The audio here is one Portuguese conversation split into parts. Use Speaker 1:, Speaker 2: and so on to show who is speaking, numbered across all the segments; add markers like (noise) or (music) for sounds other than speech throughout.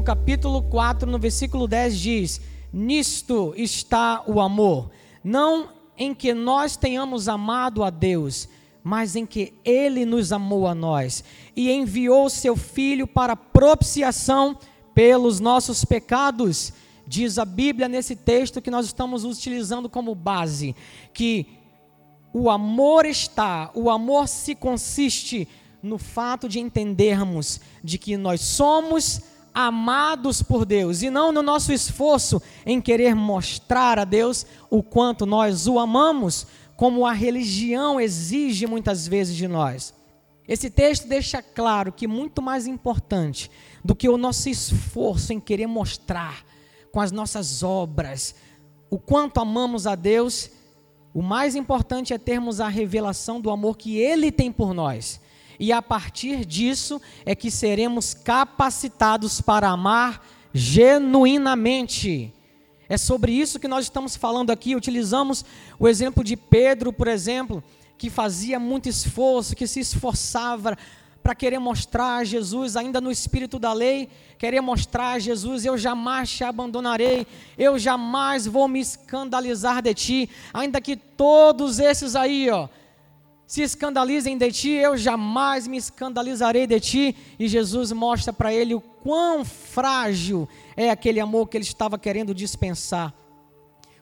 Speaker 1: no capítulo 4, no versículo 10 diz: Nisto está o amor, não em que nós tenhamos amado a Deus, mas em que ele nos amou a nós e enviou seu filho para propiciação pelos nossos pecados. Diz a Bíblia nesse texto que nós estamos utilizando como base, que o amor está, o amor se consiste no fato de entendermos de que nós somos amados por Deus e não no nosso esforço em querer mostrar a Deus o quanto nós o amamos, como a religião exige muitas vezes de nós. Esse texto deixa claro que muito mais importante do que o nosso esforço em querer mostrar com as nossas obras o quanto amamos a Deus, o mais importante é termos a revelação do amor que Ele tem por nós e a partir disso é que seremos capacitados para amar genuinamente. É sobre isso que nós estamos falando aqui. Utilizamos o exemplo de Pedro, por exemplo, que fazia muito esforço, que se esforçava para querer mostrar a Jesus, ainda no espírito da lei, querer mostrar a Jesus: eu jamais te abandonarei, eu jamais vou me escandalizar de ti, ainda que todos esses aí, ó, se escandalizem de ti, eu jamais me escandalizarei de ti. E Jesus mostra para ele o quão frágil é aquele amor que ele estava querendo dispensar.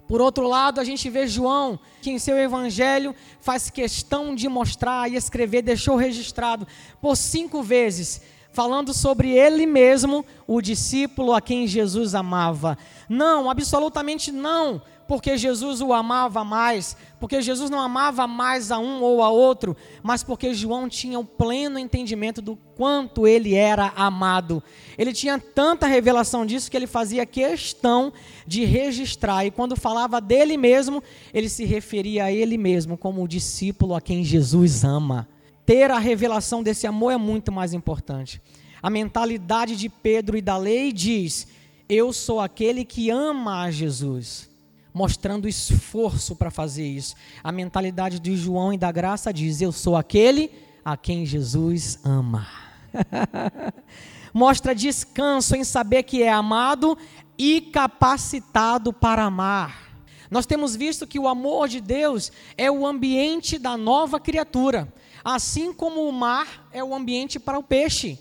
Speaker 1: Por outro lado, a gente vê João, que em seu evangelho faz questão de mostrar e escrever, deixou registrado por cinco vezes, falando sobre ele mesmo, o discípulo a quem Jesus amava. Não, absolutamente não porque Jesus o amava mais, porque Jesus não amava mais a um ou a outro, mas porque João tinha o pleno entendimento do quanto ele era amado. Ele tinha tanta revelação disso que ele fazia questão de registrar, e quando falava dele mesmo, ele se referia a ele mesmo como o discípulo a quem Jesus ama. Ter a revelação desse amor é muito mais importante. A mentalidade de Pedro e da lei diz: Eu sou aquele que ama a Jesus mostrando esforço para fazer isso. A mentalidade de João e da graça diz: Eu sou aquele a quem Jesus ama. (laughs) Mostra descanso em saber que é amado e capacitado para amar. Nós temos visto que o amor de Deus é o ambiente da nova criatura, assim como o mar é o ambiente para o peixe.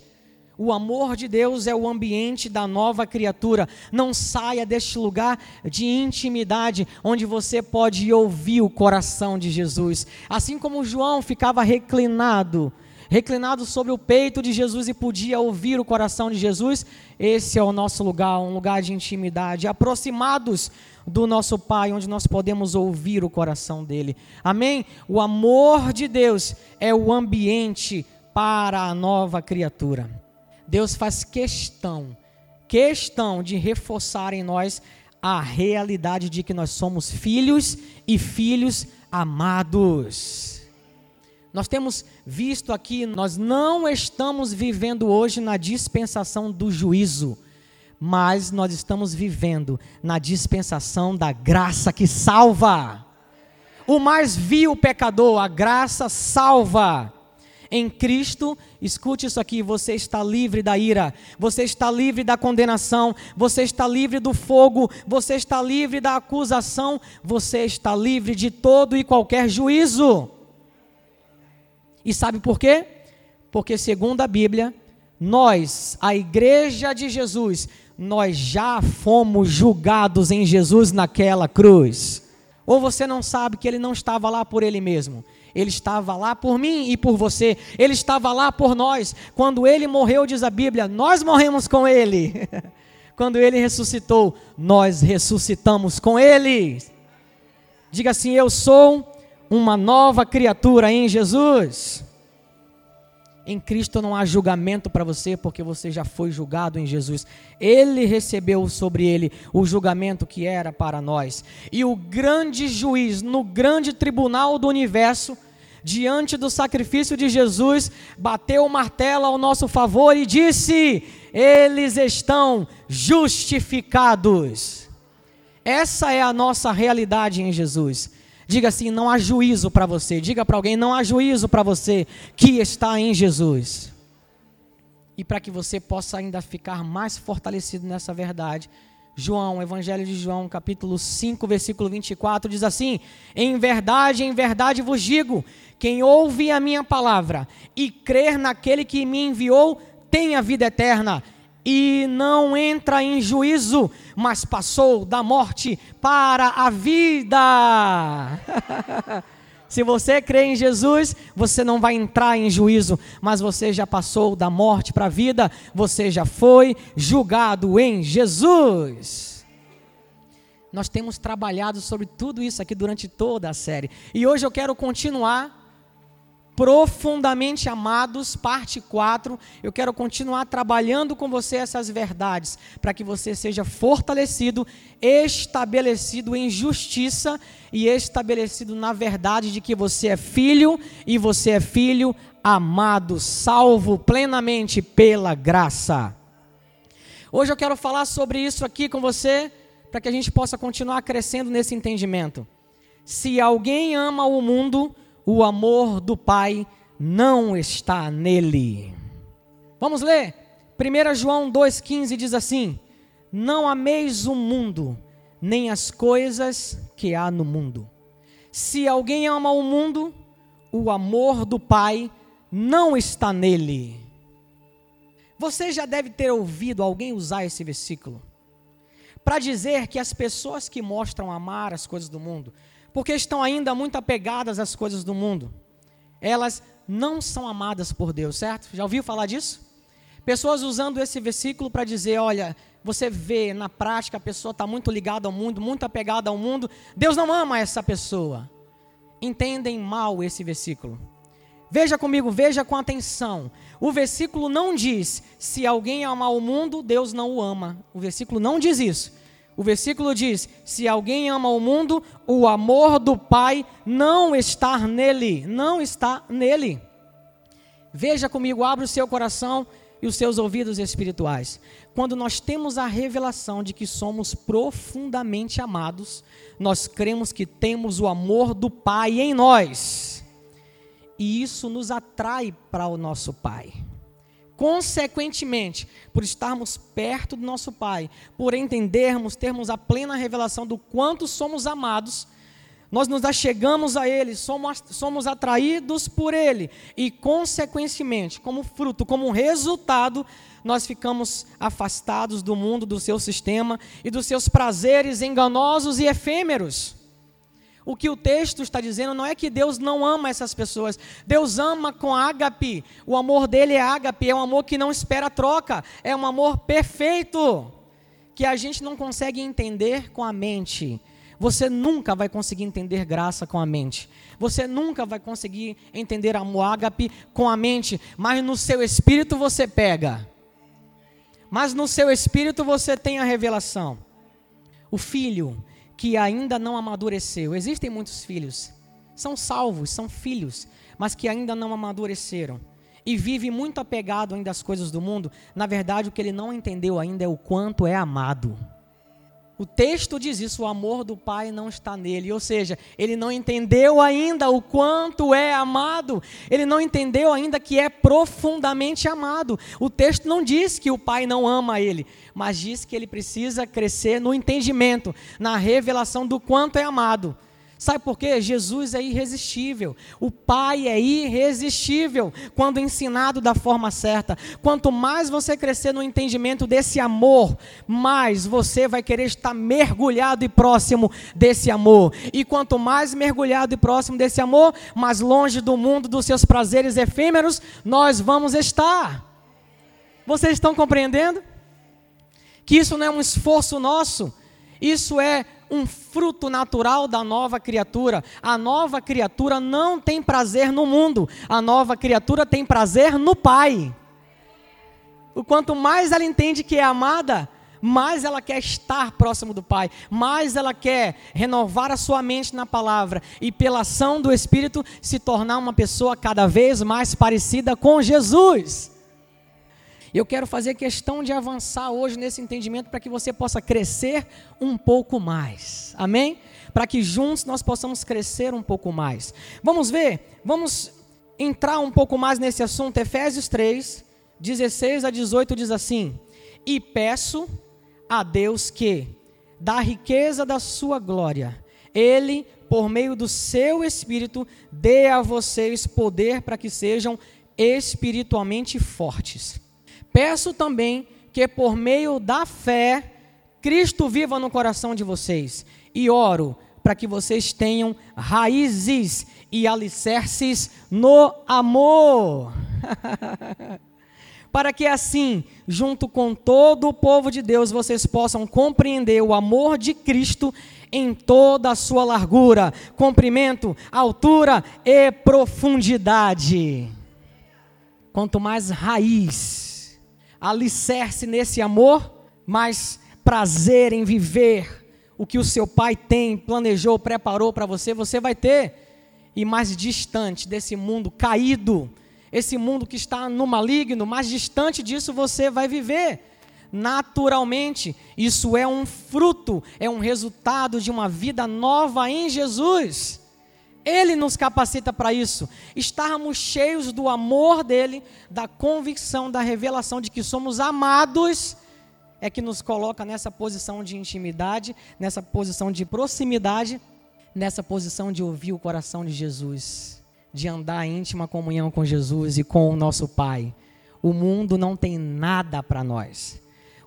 Speaker 1: O amor de Deus é o ambiente da nova criatura. Não saia deste lugar de intimidade, onde você pode ouvir o coração de Jesus. Assim como João ficava reclinado, reclinado sobre o peito de Jesus e podia ouvir o coração de Jesus, esse é o nosso lugar, um lugar de intimidade, aproximados do nosso Pai, onde nós podemos ouvir o coração dele. Amém? O amor de Deus é o ambiente para a nova criatura. Deus faz questão, questão de reforçar em nós a realidade de que nós somos filhos e filhos amados. Nós temos visto aqui, nós não estamos vivendo hoje na dispensação do juízo, mas nós estamos vivendo na dispensação da graça que salva. O mais vil pecador, a graça salva. Em Cristo, escute isso aqui: você está livre da ira, você está livre da condenação, você está livre do fogo, você está livre da acusação, você está livre de todo e qualquer juízo. E sabe por quê? Porque, segundo a Bíblia, nós, a igreja de Jesus, nós já fomos julgados em Jesus naquela cruz. Ou você não sabe que ele não estava lá por ele mesmo, ele estava lá por mim e por você. Ele estava lá por nós. Quando ele morreu, diz a Bíblia, nós morremos com ele. (laughs) Quando ele ressuscitou, nós ressuscitamos com ele. Diga assim: Eu sou uma nova criatura em Jesus. Em Cristo não há julgamento para você, porque você já foi julgado em Jesus. Ele recebeu sobre ele o julgamento que era para nós. E o grande juiz, no grande tribunal do universo, diante do sacrifício de Jesus, bateu o martelo ao nosso favor e disse: Eles estão justificados. Essa é a nossa realidade em Jesus. Diga assim: não há juízo para você. Diga para alguém: não há juízo para você que está em Jesus. e para que você possa ainda ficar mais fortalecido nessa verdade. João, Evangelho de João, capítulo 5, versículo 24, diz assim: Em verdade, em verdade vos digo: quem ouve a minha palavra e crer naquele que me enviou, tem a vida eterna e não entra em juízo, mas passou da morte para a vida. (laughs) Se você crê em Jesus, você não vai entrar em juízo, mas você já passou da morte para a vida, você já foi julgado em Jesus. Nós temos trabalhado sobre tudo isso aqui durante toda a série. E hoje eu quero continuar profundamente amados, parte 4. Eu quero continuar trabalhando com você essas verdades, para que você seja fortalecido, estabelecido em justiça e estabelecido na verdade de que você é filho e você é filho amado, salvo plenamente pela graça. Hoje eu quero falar sobre isso aqui com você, para que a gente possa continuar crescendo nesse entendimento. Se alguém ama o mundo, o amor do Pai não está nele. Vamos ler? 1 João 2,15 diz assim: Não ameis o mundo, nem as coisas que há no mundo. Se alguém ama o mundo, o amor do Pai não está nele. Você já deve ter ouvido alguém usar esse versículo para dizer que as pessoas que mostram amar as coisas do mundo, porque estão ainda muito apegadas às coisas do mundo. Elas não são amadas por Deus, certo? Já ouviu falar disso? Pessoas usando esse versículo para dizer: olha, você vê na prática a pessoa está muito ligada ao mundo, muito apegada ao mundo, Deus não ama essa pessoa. Entendem mal esse versículo. Veja comigo, veja com atenção. O versículo não diz: se alguém amar o mundo, Deus não o ama. O versículo não diz isso. O versículo diz: Se alguém ama o mundo, o amor do Pai não está nele, não está nele. Veja comigo, abre o seu coração e os seus ouvidos espirituais. Quando nós temos a revelação de que somos profundamente amados, nós cremos que temos o amor do Pai em nós. E isso nos atrai para o nosso Pai. Consequentemente, por estarmos perto do nosso Pai, por entendermos, termos a plena revelação do quanto somos amados, nós nos achegamos a Ele, somos, somos atraídos por Ele, e, consequentemente, como fruto, como resultado, nós ficamos afastados do mundo, do seu sistema e dos seus prazeres enganosos e efêmeros. O que o texto está dizendo não é que Deus não ama essas pessoas. Deus ama com ágape. O amor dele é ágape, é um amor que não espera troca, é um amor perfeito que a gente não consegue entender com a mente. Você nunca vai conseguir entender graça com a mente. Você nunca vai conseguir entender amor ágape com a mente, mas no seu espírito você pega. Mas no seu espírito você tem a revelação. O filho que ainda não amadureceu. Existem muitos filhos, são salvos, são filhos, mas que ainda não amadureceram e vive muito apegado ainda às coisas do mundo. Na verdade, o que ele não entendeu ainda é o quanto é amado. O texto diz isso, o amor do Pai não está nele, ou seja, ele não entendeu ainda o quanto é amado, ele não entendeu ainda que é profundamente amado. O texto não diz que o Pai não ama ele, mas diz que ele precisa crescer no entendimento, na revelação do quanto é amado. Sabe por quê? Jesus é irresistível. O Pai é irresistível quando ensinado da forma certa. Quanto mais você crescer no entendimento desse amor, mais você vai querer estar mergulhado e próximo desse amor. E quanto mais mergulhado e próximo desse amor, mais longe do mundo dos seus prazeres efêmeros nós vamos estar. Vocês estão compreendendo? Que isso não é um esforço nosso, isso é um fruto natural da nova criatura. A nova criatura não tem prazer no mundo, a nova criatura tem prazer no Pai. O quanto mais ela entende que é amada, mais ela quer estar próximo do Pai, mais ela quer renovar a sua mente na palavra e, pela ação do Espírito, se tornar uma pessoa cada vez mais parecida com Jesus. Eu quero fazer questão de avançar hoje nesse entendimento para que você possa crescer um pouco mais. Amém? Para que juntos nós possamos crescer um pouco mais. Vamos ver? Vamos entrar um pouco mais nesse assunto. Efésios 3, 16 a 18 diz assim: E peço a Deus que, da riqueza da sua glória, Ele, por meio do seu Espírito, dê a vocês poder para que sejam espiritualmente fortes. Peço também que, por meio da fé, Cristo viva no coração de vocês. E oro para que vocês tenham raízes e alicerces no amor. (laughs) para que assim, junto com todo o povo de Deus, vocês possam compreender o amor de Cristo em toda a sua largura, comprimento, altura e profundidade. Quanto mais raiz, alicerce nesse amor, mais prazer em viver o que o seu pai tem, planejou, preparou para você, você vai ter. E mais distante desse mundo caído, esse mundo que está no maligno, mais distante disso você vai viver. Naturalmente, isso é um fruto, é um resultado de uma vida nova em Jesus. Ele nos capacita para isso. Estarmos cheios do amor dele, da convicção, da revelação de que somos amados, é que nos coloca nessa posição de intimidade, nessa posição de proximidade, nessa posição de ouvir o coração de Jesus de andar em íntima comunhão com Jesus e com o nosso Pai. O mundo não tem nada para nós.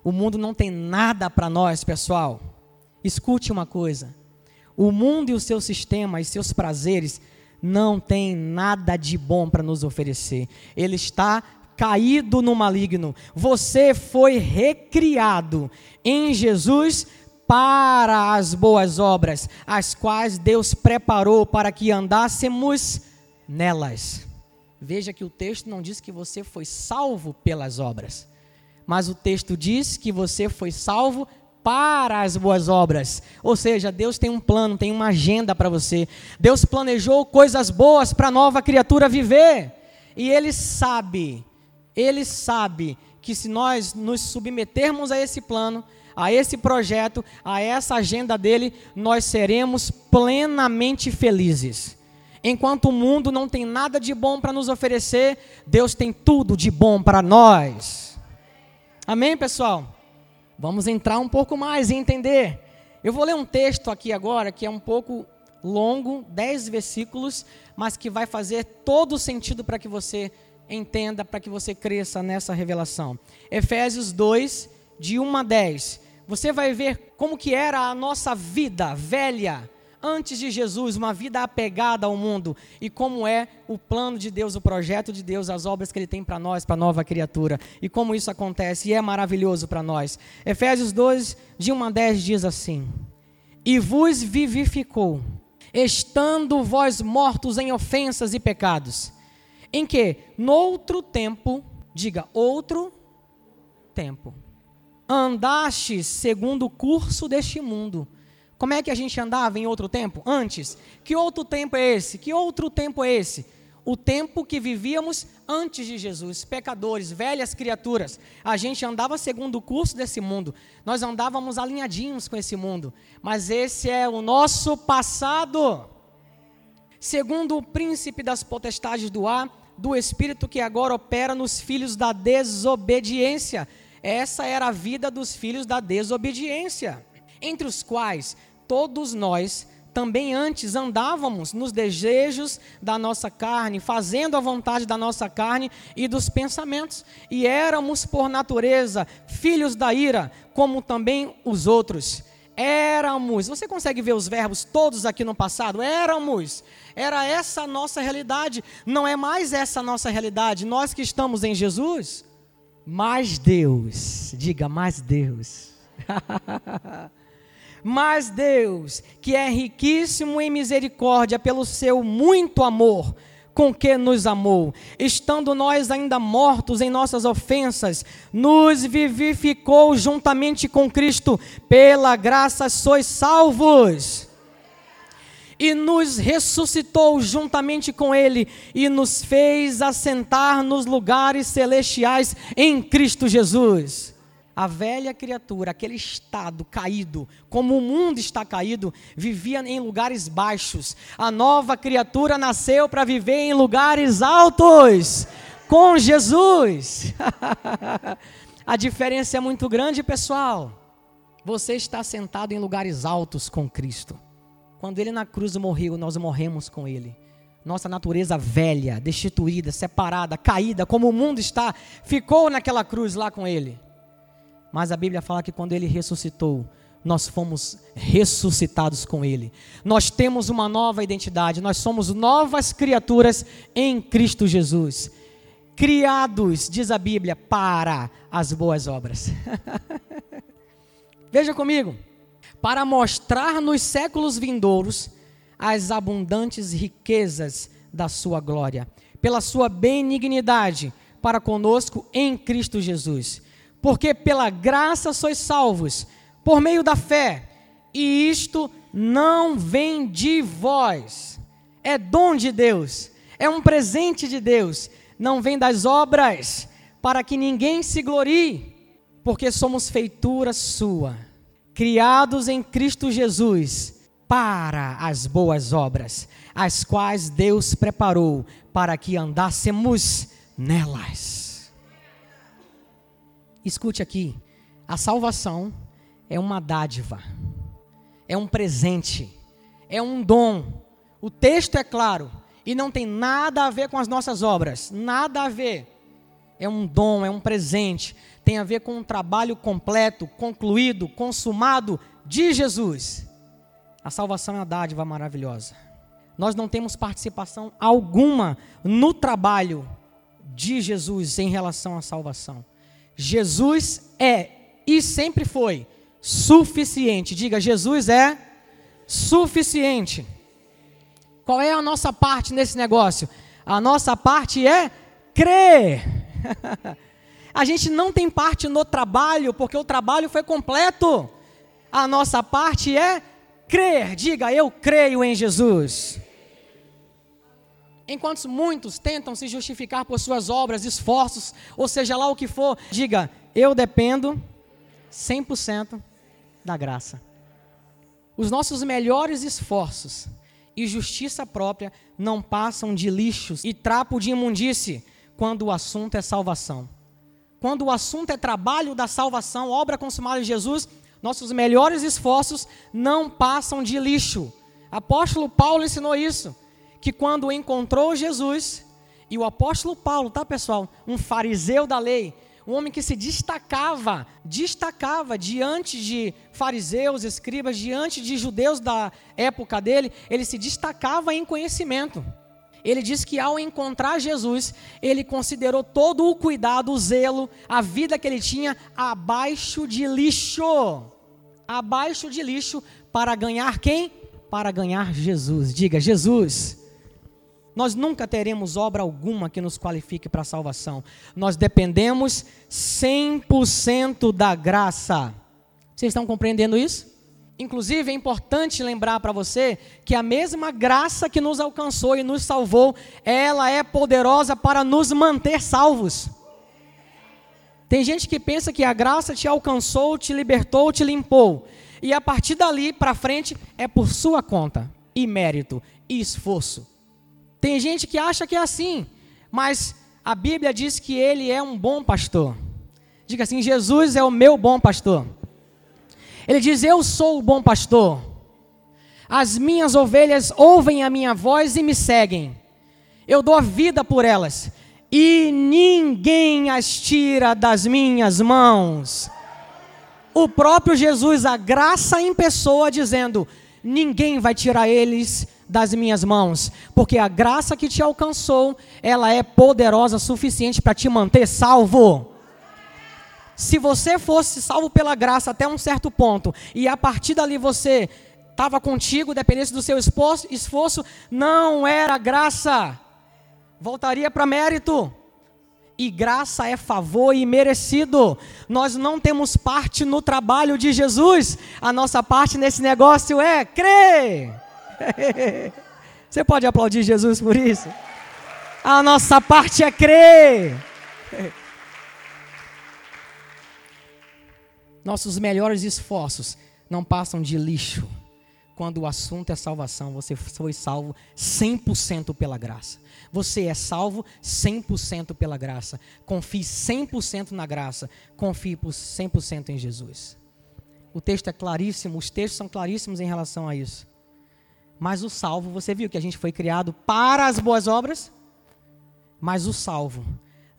Speaker 1: O mundo não tem nada para nós, pessoal. Escute uma coisa: o mundo e o seu sistema e seus prazeres não tem nada de bom para nos oferecer. Ele está caído no maligno. Você foi recriado em Jesus para as boas obras, as quais Deus preparou para que andássemos nelas. Veja que o texto não diz que você foi salvo pelas obras, mas o texto diz que você foi salvo para as boas obras. Ou seja, Deus tem um plano, tem uma agenda para você. Deus planejou coisas boas para a nova criatura viver. E Ele sabe, Ele sabe que se nós nos submetermos a esse plano, a esse projeto, a essa agenda dele, nós seremos plenamente felizes. Enquanto o mundo não tem nada de bom para nos oferecer, Deus tem tudo de bom para nós. Amém, pessoal? Vamos entrar um pouco mais e entender. Eu vou ler um texto aqui agora que é um pouco longo, dez versículos, mas que vai fazer todo o sentido para que você entenda, para que você cresça nessa revelação. Efésios 2, de 1 a 10. Você vai ver como que era a nossa vida velha, antes de Jesus, uma vida apegada ao mundo. E como é o plano de Deus, o projeto de Deus, as obras que Ele tem para nós, para a nova criatura. E como isso acontece e é maravilhoso para nós. Efésios 2, de 1 a 10 diz assim: E vos vivificou, estando vós mortos em ofensas e pecados, em que, noutro tempo, diga, outro tempo, andastes segundo o curso deste mundo como é que a gente andava em outro tempo? Antes. Que outro tempo é esse? Que outro tempo é esse? O tempo que vivíamos antes de Jesus, pecadores, velhas criaturas. A gente andava segundo o curso desse mundo. Nós andávamos alinhadinhos com esse mundo. Mas esse é o nosso passado. Segundo o príncipe das potestades do ar, do espírito que agora opera nos filhos da desobediência. Essa era a vida dos filhos da desobediência, entre os quais todos nós também antes andávamos nos desejos da nossa carne, fazendo a vontade da nossa carne e dos pensamentos, e éramos por natureza filhos da ira, como também os outros. Éramos, você consegue ver os verbos todos aqui no passado? Éramos, era essa a nossa realidade, não é mais essa a nossa realidade, nós que estamos em Jesus, mais Deus, diga mais Deus. (laughs) Mas Deus, que é riquíssimo em misericórdia pelo seu muito amor, com que nos amou, estando nós ainda mortos em nossas ofensas, nos vivificou juntamente com Cristo, pela graça sois salvos. E nos ressuscitou juntamente com Ele e nos fez assentar nos lugares celestiais em Cristo Jesus a velha criatura, aquele estado caído, como o mundo está caído, vivia em lugares baixos. A nova criatura nasceu para viver em lugares altos, com Jesus. (laughs) A diferença é muito grande, pessoal. Você está sentado em lugares altos com Cristo. Quando ele na cruz morreu, nós morremos com ele. Nossa natureza velha, destituída, separada, caída, como o mundo está, ficou naquela cruz lá com ele. Mas a Bíblia fala que quando ele ressuscitou, nós fomos ressuscitados com Ele. Nós temos uma nova identidade, nós somos novas criaturas em Cristo Jesus. Criados, diz a Bíblia, para as boas obras. (laughs) Veja comigo. Para mostrar nos séculos vindouros as abundantes riquezas da Sua glória, pela Sua benignidade para conosco em Cristo Jesus. Porque pela graça sois salvos por meio da fé, e isto não vem de vós, é dom de Deus, é um presente de Deus, não vem das obras, para que ninguém se glorie, porque somos feitura sua, criados em Cristo Jesus para as boas obras, as quais Deus preparou para que andássemos nelas. Escute aqui, a salvação é uma dádiva, é um presente, é um dom. O texto é claro e não tem nada a ver com as nossas obras, nada a ver. É um dom, é um presente, tem a ver com um trabalho completo, concluído, consumado de Jesus. A salvação é uma dádiva maravilhosa. Nós não temos participação alguma no trabalho de Jesus em relação à salvação. Jesus é e sempre foi suficiente. Diga, Jesus é suficiente. Qual é a nossa parte nesse negócio? A nossa parte é crer. (laughs) a gente não tem parte no trabalho, porque o trabalho foi completo. A nossa parte é crer. Diga, eu creio em Jesus. Enquanto muitos tentam se justificar por suas obras, esforços, ou seja lá o que for, diga, eu dependo 100% da graça. Os nossos melhores esforços e justiça própria não passam de lixos e trapo de imundície quando o assunto é salvação. Quando o assunto é trabalho da salvação, obra consumada de Jesus, nossos melhores esforços não passam de lixo. Apóstolo Paulo ensinou isso, que quando encontrou Jesus, e o apóstolo Paulo, tá pessoal, um fariseu da lei, um homem que se destacava, destacava diante de fariseus, escribas, diante de judeus da época dele, ele se destacava em conhecimento. Ele diz que ao encontrar Jesus, ele considerou todo o cuidado, o zelo, a vida que ele tinha abaixo de lixo. Abaixo de lixo para ganhar quem? Para ganhar Jesus. Diga, Jesus nós nunca teremos obra alguma que nos qualifique para a salvação. Nós dependemos 100% da graça. Vocês estão compreendendo isso? Inclusive, é importante lembrar para você que a mesma graça que nos alcançou e nos salvou, ela é poderosa para nos manter salvos. Tem gente que pensa que a graça te alcançou, te libertou, te limpou. E a partir dali para frente é por sua conta, e mérito, e esforço. Tem gente que acha que é assim, mas a Bíblia diz que ele é um bom pastor. Diga assim: Jesus é o meu bom pastor. Ele diz: Eu sou o bom pastor. As minhas ovelhas ouvem a minha voz e me seguem. Eu dou a vida por elas. E ninguém as tira das minhas mãos. O próprio Jesus, a graça em pessoa, dizendo: Ninguém vai tirar eles das minhas mãos, porque a graça que te alcançou, ela é poderosa suficiente para te manter salvo. Se você fosse salvo pela graça até um certo ponto, e a partir dali você estava contigo, dependesse do seu esforço, esforço não era graça, voltaria para mérito. E graça é favor e merecido. Nós não temos parte no trabalho de Jesus. A nossa parte nesse negócio é crer. (laughs) Você pode aplaudir Jesus por isso? A nossa parte é crer. (laughs) Nossos melhores esforços não passam de lixo quando o assunto é salvação, você foi salvo 100% pela graça. Você é salvo 100% pela graça. Confie 100% na graça. Confie 100% em Jesus. O texto é claríssimo, os textos são claríssimos em relação a isso. Mas o salvo, você viu que a gente foi criado para as boas obras? Mas o salvo,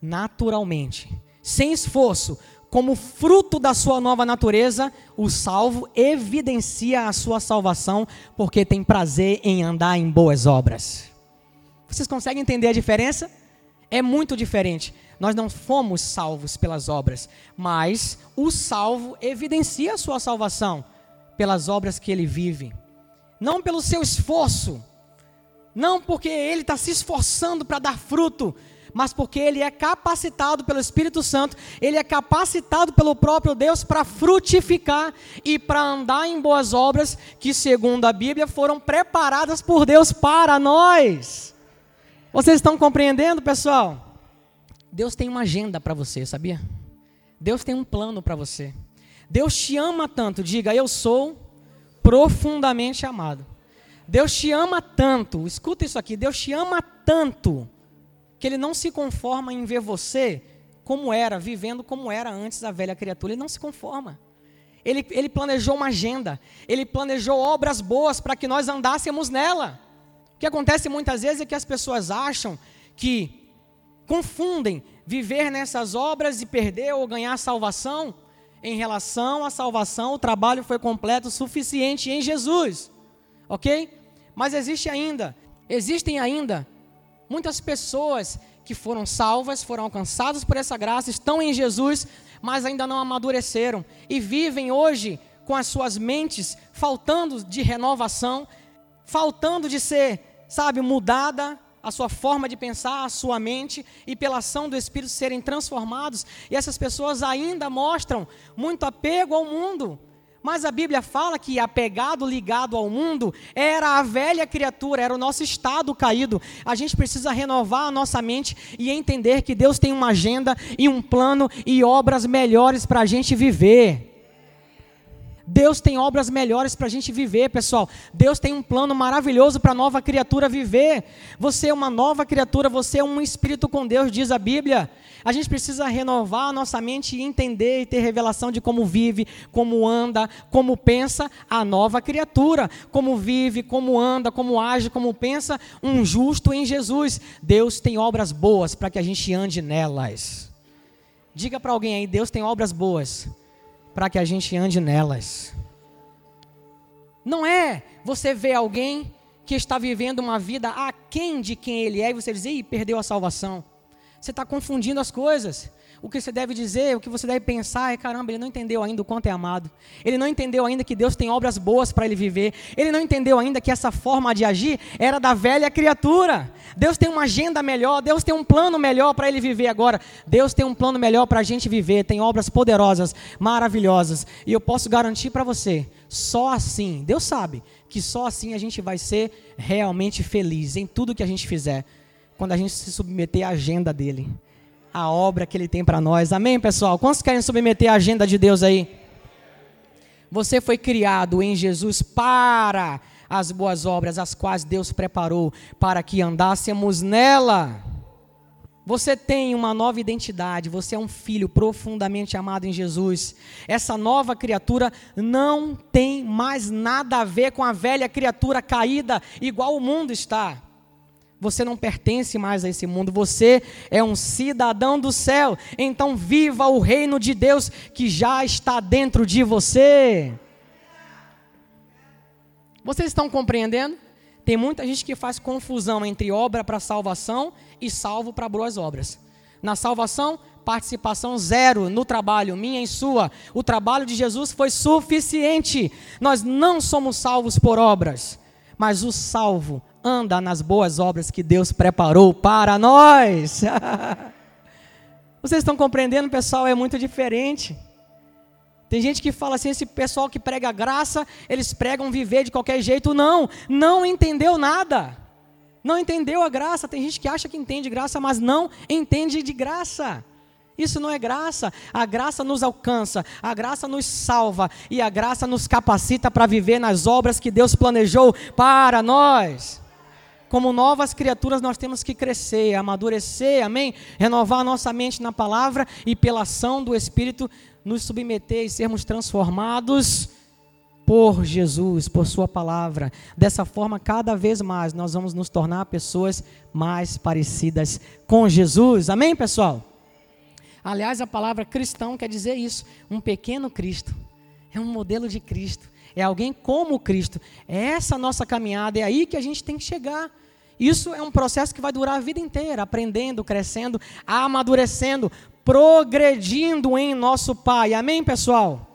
Speaker 1: naturalmente, sem esforço, como fruto da sua nova natureza, o salvo evidencia a sua salvação, porque tem prazer em andar em boas obras. Vocês conseguem entender a diferença? É muito diferente. Nós não fomos salvos pelas obras, mas o salvo evidencia a sua salvação pelas obras que ele vive, não pelo seu esforço, não porque ele está se esforçando para dar fruto, mas porque ele é capacitado pelo Espírito Santo, ele é capacitado pelo próprio Deus para frutificar e para andar em boas obras que, segundo a Bíblia, foram preparadas por Deus para nós. Vocês estão compreendendo, pessoal? Deus tem uma agenda para você, sabia? Deus tem um plano para você. Deus te ama tanto, diga, eu sou profundamente amado. Deus te ama tanto, escuta isso aqui, Deus te ama tanto que ele não se conforma em ver você como era, vivendo como era antes da velha criatura. Ele não se conforma. Ele, ele planejou uma agenda, ele planejou obras boas para que nós andássemos nela. O que acontece muitas vezes é que as pessoas acham que confundem viver nessas obras e perder ou ganhar salvação. Em relação à salvação, o trabalho foi completo, suficiente em Jesus. Ok? Mas existe ainda, existem ainda Muitas pessoas que foram salvas, foram alcançadas por essa graça, estão em Jesus, mas ainda não amadureceram e vivem hoje com as suas mentes faltando de renovação, faltando de ser, sabe, mudada a sua forma de pensar, a sua mente e pela ação do Espírito serem transformados. E essas pessoas ainda mostram muito apego ao mundo, mas a Bíblia fala que apegado, ligado ao mundo, era a velha criatura, era o nosso estado caído. A gente precisa renovar a nossa mente e entender que Deus tem uma agenda e um plano e obras melhores para a gente viver. Deus tem obras melhores para a gente viver, pessoal. Deus tem um plano maravilhoso para a nova criatura viver. Você é uma nova criatura, você é um espírito com Deus, diz a Bíblia. A gente precisa renovar a nossa mente e entender e ter revelação de como vive, como anda, como pensa a nova criatura. Como vive, como anda, como age, como pensa um justo em Jesus. Deus tem obras boas para que a gente ande nelas. Diga para alguém aí: Deus tem obras boas para que a gente ande nelas. Não é você ver alguém que está vivendo uma vida aquém de quem ele é e você diz, ih, perdeu a salvação. Você está confundindo as coisas. O que você deve dizer, o que você deve pensar é: caramba, ele não entendeu ainda o quanto é amado. Ele não entendeu ainda que Deus tem obras boas para ele viver. Ele não entendeu ainda que essa forma de agir era da velha criatura. Deus tem uma agenda melhor, Deus tem um plano melhor para ele viver agora. Deus tem um plano melhor para a gente viver. Tem obras poderosas, maravilhosas. E eu posso garantir para você: só assim, Deus sabe que só assim a gente vai ser realmente feliz em tudo que a gente fizer quando a gente se submeter à agenda dele, à obra que ele tem para nós. Amém, pessoal? Quantos querem submeter à agenda de Deus aí? Você foi criado em Jesus para as boas obras, as quais Deus preparou para que andássemos nela. Você tem uma nova identidade, você é um filho profundamente amado em Jesus. Essa nova criatura não tem mais nada a ver com a velha criatura caída, igual o mundo está. Você não pertence mais a esse mundo, você é um cidadão do céu. Então viva o reino de Deus que já está dentro de você. Vocês estão compreendendo? Tem muita gente que faz confusão entre obra para salvação e salvo para boas obras. Na salvação, participação zero no trabalho, minha e sua. O trabalho de Jesus foi suficiente. Nós não somos salvos por obras, mas o salvo anda nas boas obras que Deus preparou para nós. (laughs) Vocês estão compreendendo, pessoal? É muito diferente. Tem gente que fala assim: esse pessoal que prega graça, eles pregam viver de qualquer jeito. Não, não entendeu nada. Não entendeu a graça. Tem gente que acha que entende graça, mas não entende de graça. Isso não é graça. A graça nos alcança, a graça nos salva e a graça nos capacita para viver nas obras que Deus planejou para nós. Como novas criaturas, nós temos que crescer, amadurecer, amém? Renovar nossa mente na palavra e, pela ação do Espírito, nos submeter e sermos transformados por Jesus, por Sua palavra. Dessa forma, cada vez mais, nós vamos nos tornar pessoas mais parecidas com Jesus, amém, pessoal? Aliás, a palavra cristão quer dizer isso, um pequeno Cristo. É um modelo de Cristo. É alguém como Cristo. É essa nossa caminhada, é aí que a gente tem que chegar. Isso é um processo que vai durar a vida inteira, aprendendo, crescendo, amadurecendo, progredindo em nosso Pai. Amém, pessoal?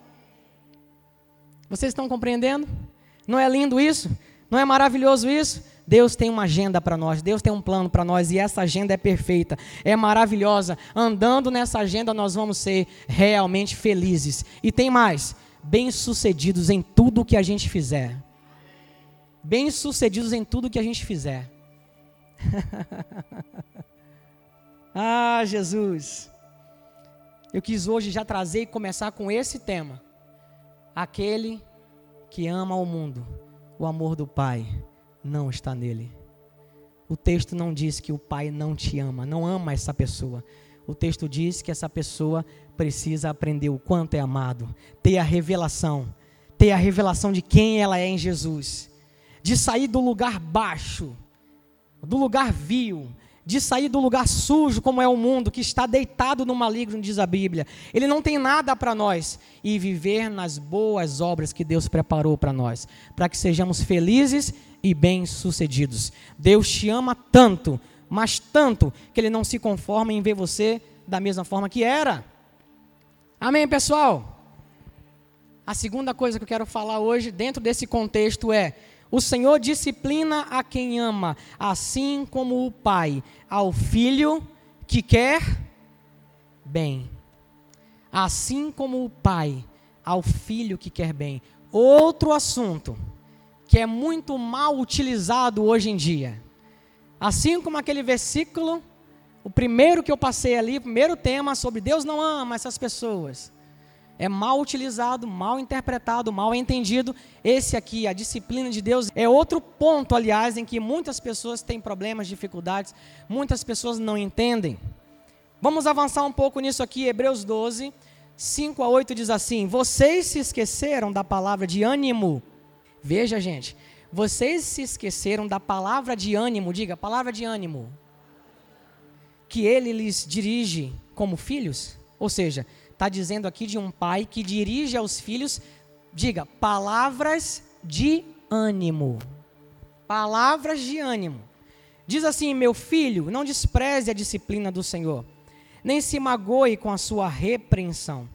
Speaker 1: Vocês estão compreendendo? Não é lindo isso? Não é maravilhoso isso? Deus tem uma agenda para nós, Deus tem um plano para nós e essa agenda é perfeita, é maravilhosa. Andando nessa agenda, nós vamos ser realmente felizes. E tem mais: bem-sucedidos em tudo que a gente fizer. Bem-sucedidos em tudo que a gente fizer. (laughs) ah, Jesus. Eu quis hoje já trazer e começar com esse tema. Aquele que ama o mundo, o amor do Pai não está nele. O texto não diz que o pai não te ama, não ama essa pessoa. O texto diz que essa pessoa precisa aprender o quanto é amado, ter a revelação, ter a revelação de quem ela é em Jesus, de sair do lugar baixo, do lugar vil, de sair do lugar sujo como é o mundo, que está deitado no maligno, diz a Bíblia. Ele não tem nada para nós e viver nas boas obras que Deus preparou para nós, para que sejamos felizes e bem-sucedidos. Deus te ama tanto, mas tanto, que Ele não se conforma em ver você da mesma forma que era. Amém, pessoal? A segunda coisa que eu quero falar hoje, dentro desse contexto, é o Senhor disciplina a quem ama, assim como o Pai ao filho que quer bem. Assim como o Pai ao filho que quer bem. Outro assunto que é muito mal utilizado hoje em dia. Assim como aquele versículo, o primeiro que eu passei ali, o primeiro tema sobre Deus não ama essas pessoas é mal utilizado, mal interpretado, mal entendido. Esse aqui, a disciplina de Deus, é outro ponto, aliás, em que muitas pessoas têm problemas, dificuldades, muitas pessoas não entendem. Vamos avançar um pouco nisso aqui, Hebreus 12, 5 a 8 diz assim: Vocês se esqueceram da palavra de ânimo. Veja, gente, vocês se esqueceram da palavra de ânimo, diga, palavra de ânimo, que ele lhes dirige como filhos, ou seja, está dizendo aqui de um pai que dirige aos filhos, diga, palavras de ânimo. Palavras de ânimo. Diz assim: Meu filho, não despreze a disciplina do Senhor, nem se magoe com a sua repreensão,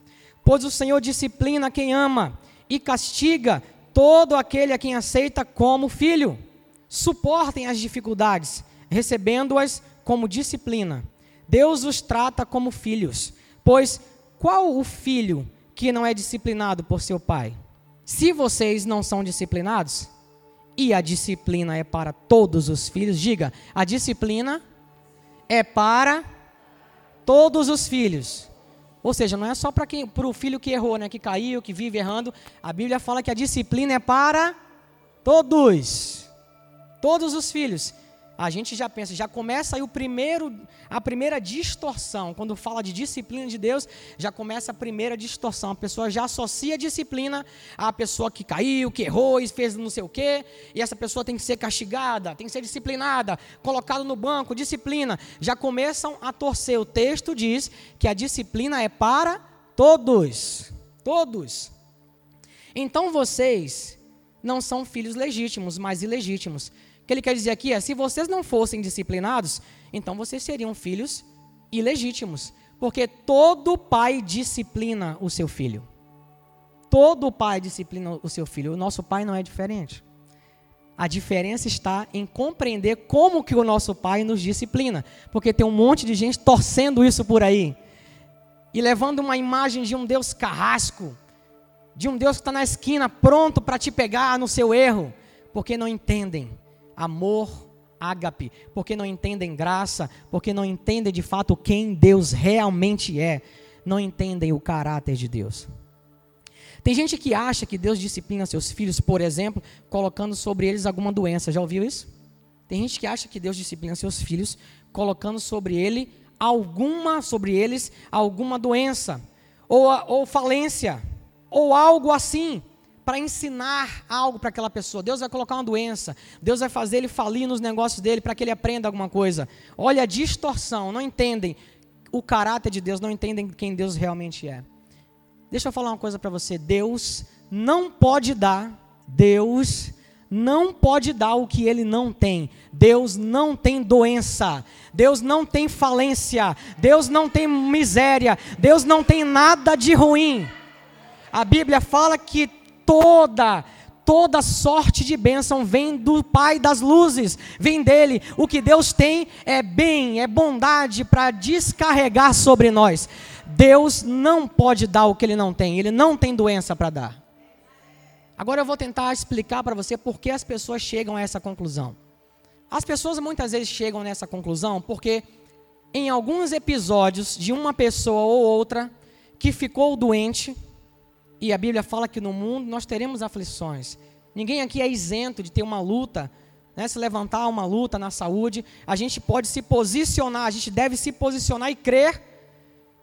Speaker 1: pois o Senhor disciplina quem ama e castiga todo aquele a quem aceita como filho. Suportem as dificuldades, recebendo-as como disciplina. Deus os trata como filhos, pois qual o filho que não é disciplinado por seu pai? Se vocês não são disciplinados, e a disciplina é para todos os filhos, diga, a disciplina é para todos os filhos. Ou seja, não é só para o filho que errou, né, que caiu, que vive errando. A Bíblia fala que a disciplina é para todos. Todos os filhos a gente já pensa, já começa aí o primeiro, a primeira distorção. Quando fala de disciplina de Deus, já começa a primeira distorção. A pessoa já associa a disciplina à pessoa que caiu, que errou e fez não sei o quê, e essa pessoa tem que ser castigada, tem que ser disciplinada, colocada no banco, disciplina. Já começam a torcer. O texto diz que a disciplina é para todos. Todos. Então vocês não são filhos legítimos, mas ilegítimos o que ele quer dizer aqui é: se vocês não fossem disciplinados, então vocês seriam filhos ilegítimos. Porque todo pai disciplina o seu filho. Todo pai disciplina o seu filho. O nosso pai não é diferente. A diferença está em compreender como que o nosso pai nos disciplina. Porque tem um monte de gente torcendo isso por aí. E levando uma imagem de um Deus carrasco. De um Deus que está na esquina pronto para te pegar no seu erro. Porque não entendem amor ágape, porque não entendem graça, porque não entendem de fato quem Deus realmente é, não entendem o caráter de Deus. Tem gente que acha que Deus disciplina seus filhos, por exemplo, colocando sobre eles alguma doença. Já ouviu isso? Tem gente que acha que Deus disciplina seus filhos colocando sobre ele alguma sobre eles alguma doença ou, ou falência ou algo assim para ensinar algo para aquela pessoa. Deus vai colocar uma doença, Deus vai fazer ele falir nos negócios dele para que ele aprenda alguma coisa. Olha a distorção, não entendem o caráter de Deus, não entendem quem Deus realmente é. Deixa eu falar uma coisa para você: Deus não pode dar, Deus não pode dar o que ele não tem. Deus não tem doença, Deus não tem falência, Deus não tem miséria, Deus não tem nada de ruim. A Bíblia fala que toda toda sorte de bênção vem do Pai das luzes, vem dele. O que Deus tem é bem, é bondade para descarregar sobre nós. Deus não pode dar o que ele não tem, ele não tem doença para dar. Agora eu vou tentar explicar para você por que as pessoas chegam a essa conclusão. As pessoas muitas vezes chegam nessa conclusão porque em alguns episódios de uma pessoa ou outra que ficou doente, e a Bíblia fala que no mundo nós teremos aflições. Ninguém aqui é isento de ter uma luta, né, se levantar uma luta na saúde. A gente pode se posicionar, a gente deve se posicionar e crer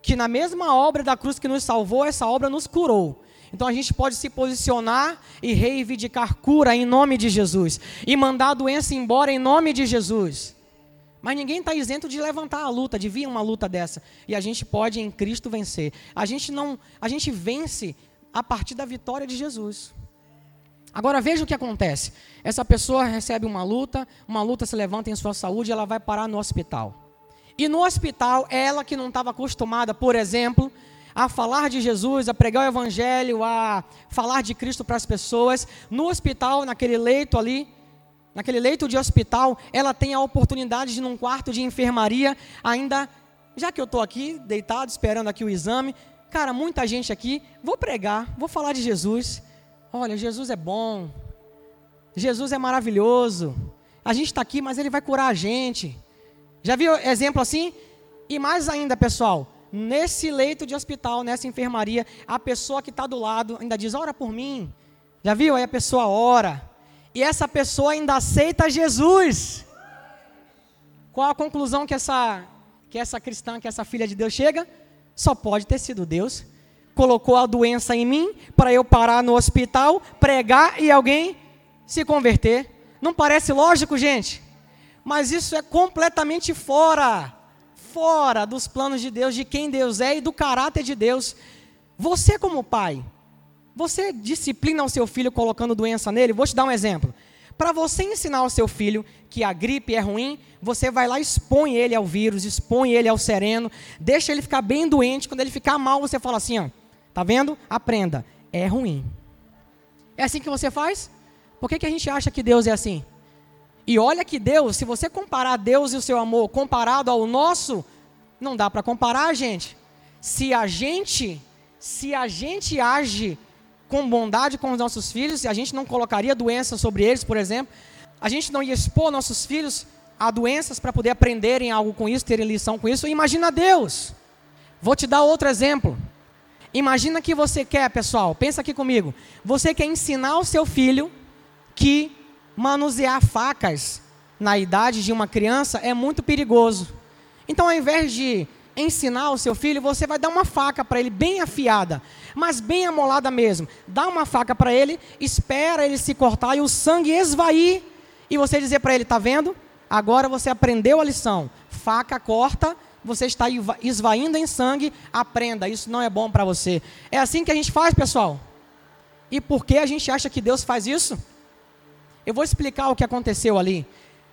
Speaker 1: que na mesma obra da cruz que nos salvou, essa obra nos curou. Então a gente pode se posicionar e reivindicar cura em nome de Jesus e mandar a doença embora em nome de Jesus. Mas ninguém está isento de levantar a luta, de vir uma luta dessa. E a gente pode em Cristo vencer. A gente não, a gente vence a partir da vitória de Jesus. Agora veja o que acontece. Essa pessoa recebe uma luta, uma luta se levanta em sua saúde, ela vai parar no hospital. E no hospital, ela que não estava acostumada, por exemplo, a falar de Jesus, a pregar o evangelho, a falar de Cristo para as pessoas, no hospital, naquele leito ali, naquele leito de hospital, ela tem a oportunidade de num quarto de enfermaria, ainda, já que eu estou aqui, deitado, esperando aqui o exame, cara, muita gente aqui, vou pregar, vou falar de Jesus. Olha, Jesus é bom, Jesus é maravilhoso. A gente está aqui, mas Ele vai curar a gente. Já viu exemplo assim? E mais ainda, pessoal, nesse leito de hospital, nessa enfermaria, a pessoa que está do lado ainda diz: ora por mim. Já viu? Aí a pessoa ora. E essa pessoa ainda aceita Jesus. Qual a conclusão que essa, que essa cristã, que essa filha de Deus chega? Só pode ter sido Deus. Colocou a doença em mim para eu parar no hospital, pregar e alguém se converter. Não parece lógico, gente? Mas isso é completamente fora fora dos planos de Deus, de quem Deus é e do caráter de Deus. Você, como pai, você disciplina o seu filho colocando doença nele? Vou te dar um exemplo. Para você ensinar ao seu filho que a gripe é ruim, você vai lá expõe ele ao vírus, expõe ele ao sereno, deixa ele ficar bem doente. Quando ele ficar mal, você fala assim: ó, tá vendo? Aprenda, é ruim. É assim que você faz? Por que, que a gente acha que Deus é assim? E olha que Deus, se você comparar Deus e o seu amor comparado ao nosso, não dá para comparar, gente. Se a gente, se a gente age com bondade com os nossos filhos, a gente não colocaria doenças sobre eles, por exemplo, a gente não ia expor nossos filhos a doenças para poder aprenderem algo com isso, terem lição com isso. Imagina Deus. Vou te dar outro exemplo. Imagina que você quer, pessoal, pensa aqui comigo. Você quer ensinar o seu filho que manusear facas na idade de uma criança é muito perigoso. Então, ao invés de ensinar o seu filho, você vai dar uma faca para ele bem afiada, mas bem amolada mesmo. Dá uma faca para ele, espera ele se cortar e o sangue esvair e você dizer para ele, tá vendo? Agora você aprendeu a lição. Faca corta, você está esvaindo em sangue, aprenda, isso não é bom para você. É assim que a gente faz, pessoal. E por que a gente acha que Deus faz isso? Eu vou explicar o que aconteceu ali.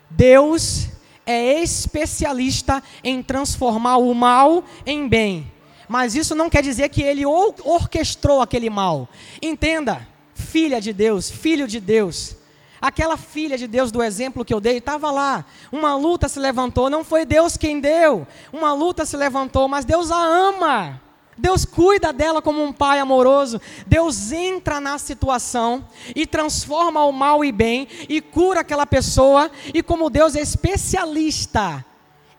Speaker 1: Deus é especialista em transformar o mal em bem. Mas isso não quer dizer que ele orquestrou aquele mal. Entenda, filha de Deus, filho de Deus. Aquela filha de Deus do exemplo que eu dei estava lá. Uma luta se levantou, não foi Deus quem deu. Uma luta se levantou, mas Deus a ama. Deus cuida dela como um pai amoroso. Deus entra na situação e transforma o mal em bem e cura aquela pessoa. E como Deus é especialista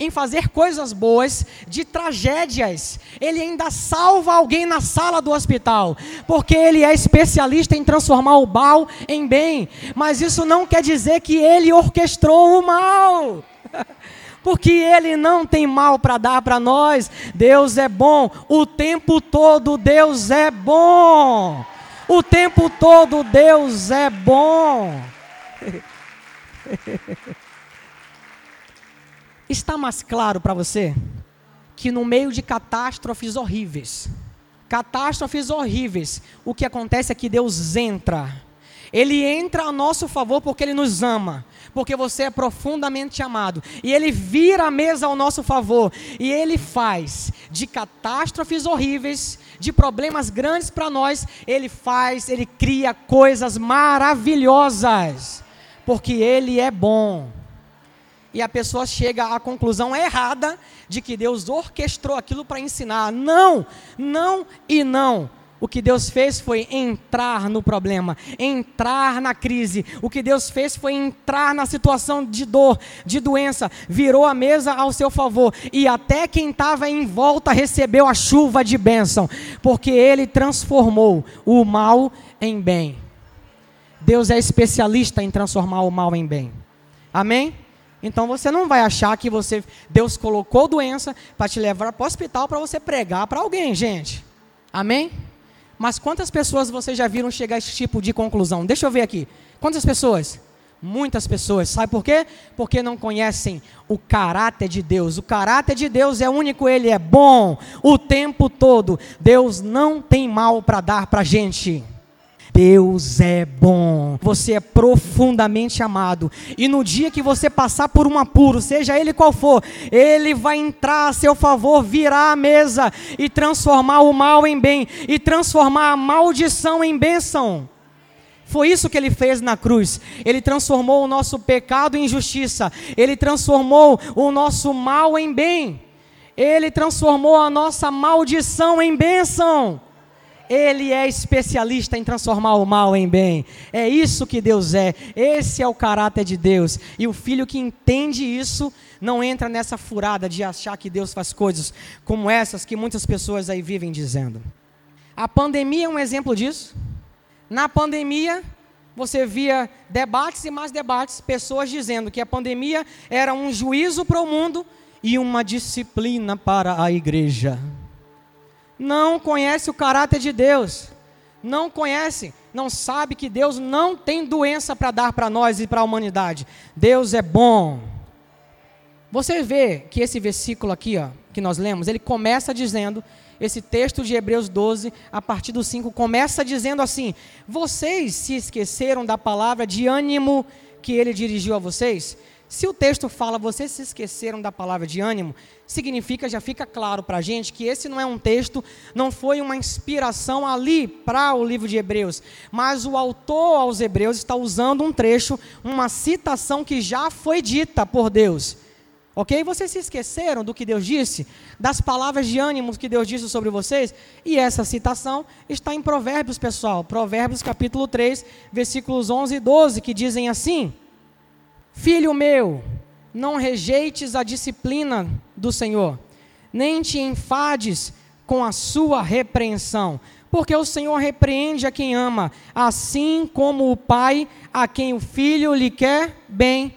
Speaker 1: em fazer coisas boas de tragédias. Ele ainda salva alguém na sala do hospital, porque ele é especialista em transformar o mal em bem. Mas isso não quer dizer que ele orquestrou o mal. (laughs) porque Ele não tem mal para dar para nós. Deus é bom, o tempo todo Deus é bom. O tempo todo Deus é bom. (laughs) Está mais claro para você que no meio de catástrofes horríveis, catástrofes horríveis, o que acontece é que Deus entra. Ele entra a nosso favor porque Ele nos ama, porque você é profundamente amado. E Ele vira a mesa ao nosso favor. E Ele faz de catástrofes horríveis, de problemas grandes para nós, Ele faz, Ele cria coisas maravilhosas, porque Ele é bom e a pessoa chega à conclusão errada de que Deus orquestrou aquilo para ensinar. Não, não e não. O que Deus fez foi entrar no problema, entrar na crise. O que Deus fez foi entrar na situação de dor, de doença, virou a mesa ao seu favor e até quem estava em volta recebeu a chuva de bênção, porque Ele transformou o mal em bem. Deus é especialista em transformar o mal em bem. Amém? Então você não vai achar que você Deus colocou doença para te levar para o hospital para você pregar para alguém, gente. Amém? Mas quantas pessoas vocês já viram chegar a esse tipo de conclusão? Deixa eu ver aqui. Quantas pessoas? Muitas pessoas. Sabe por quê? Porque não conhecem o caráter de Deus. O caráter de Deus é único, ele é bom o tempo todo. Deus não tem mal para dar para a gente. Deus é bom, você é profundamente amado, e no dia que você passar por um apuro, seja ele qual for, ele vai entrar a seu favor, virar a mesa e transformar o mal em bem, e transformar a maldição em bênção. Foi isso que ele fez na cruz. Ele transformou o nosso pecado em justiça. Ele transformou o nosso mal em bem. Ele transformou a nossa maldição em bênção. Ele é especialista em transformar o mal em bem. É isso que Deus é. Esse é o caráter de Deus. E o filho que entende isso não entra nessa furada de achar que Deus faz coisas como essas que muitas pessoas aí vivem dizendo. A pandemia é um exemplo disso. Na pandemia, você via debates e mais debates, pessoas dizendo que a pandemia era um juízo para o mundo e uma disciplina para a igreja não conhece o caráter de Deus, não conhece, não sabe que Deus não tem doença para dar para nós e para a humanidade. Deus é bom. Você vê que esse versículo aqui, ó, que nós lemos, ele começa dizendo, esse texto de Hebreus 12, a partir do 5, começa dizendo assim: Vocês se esqueceram da palavra de ânimo que ele dirigiu a vocês? Se o texto fala, vocês se esqueceram da palavra de ânimo, significa, já fica claro para a gente que esse não é um texto, não foi uma inspiração ali para o livro de Hebreus, mas o autor aos Hebreus está usando um trecho, uma citação que já foi dita por Deus. Ok? Vocês se esqueceram do que Deus disse, das palavras de ânimo que Deus disse sobre vocês? E essa citação está em Provérbios, pessoal. Provérbios capítulo 3, versículos 11 e 12, que dizem assim. Filho meu, não rejeites a disciplina do Senhor, nem te enfades com a sua repreensão, porque o Senhor repreende a quem ama, assim como o pai a quem o filho lhe quer bem,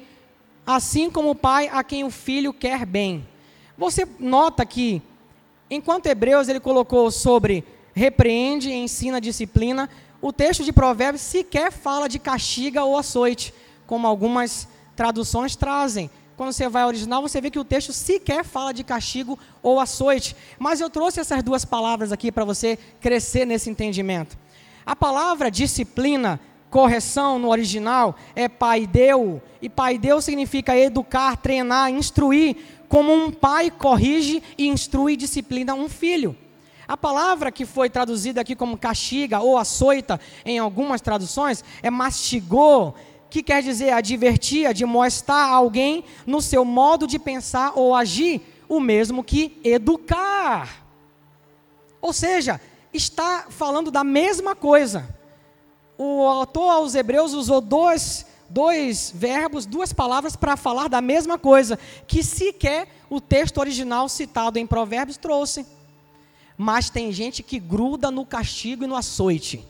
Speaker 1: assim como o pai a quem o filho quer bem. Você nota que, enquanto Hebreus ele colocou sobre repreende, ensina disciplina, o texto de Provérbios sequer fala de castiga ou açoite, como algumas traduções trazem. Quando você vai ao original, você vê que o texto sequer fala de castigo ou açoite. Mas eu trouxe essas duas palavras aqui para você crescer nesse entendimento. A palavra disciplina, correção no original é paideu, e paideu significa educar, treinar, instruir, como um pai corrige e instrui e disciplina um filho. A palavra que foi traduzida aqui como castiga ou açoita em algumas traduções é mastigou, que quer dizer advertir, admoestar alguém no seu modo de pensar ou agir, o mesmo que educar. Ou seja, está falando da mesma coisa. O autor aos Hebreus usou dois, dois verbos, duas palavras para falar da mesma coisa, que sequer o texto original citado em Provérbios trouxe. Mas tem gente que gruda no castigo e no açoite.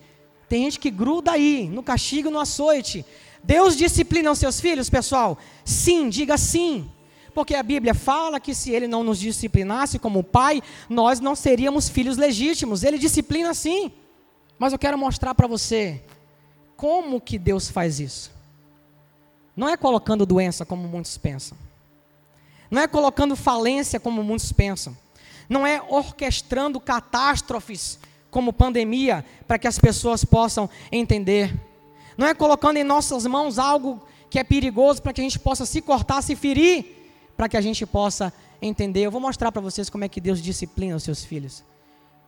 Speaker 1: Tem gente que gruda aí, no castigo e no açoite. Deus disciplina os seus filhos, pessoal? Sim, diga sim. Porque a Bíblia fala que se ele não nos disciplinasse como pai, nós não seríamos filhos legítimos. Ele disciplina sim. Mas eu quero mostrar para você como que Deus faz isso. Não é colocando doença como muitos pensam. Não é colocando falência como muitos pensam. Não é orquestrando catástrofes como pandemia para que as pessoas possam entender. Não é colocando em nossas mãos algo que é perigoso para que a gente possa se cortar, se ferir para que a gente possa entender. Eu vou mostrar para vocês como é que Deus disciplina os seus filhos.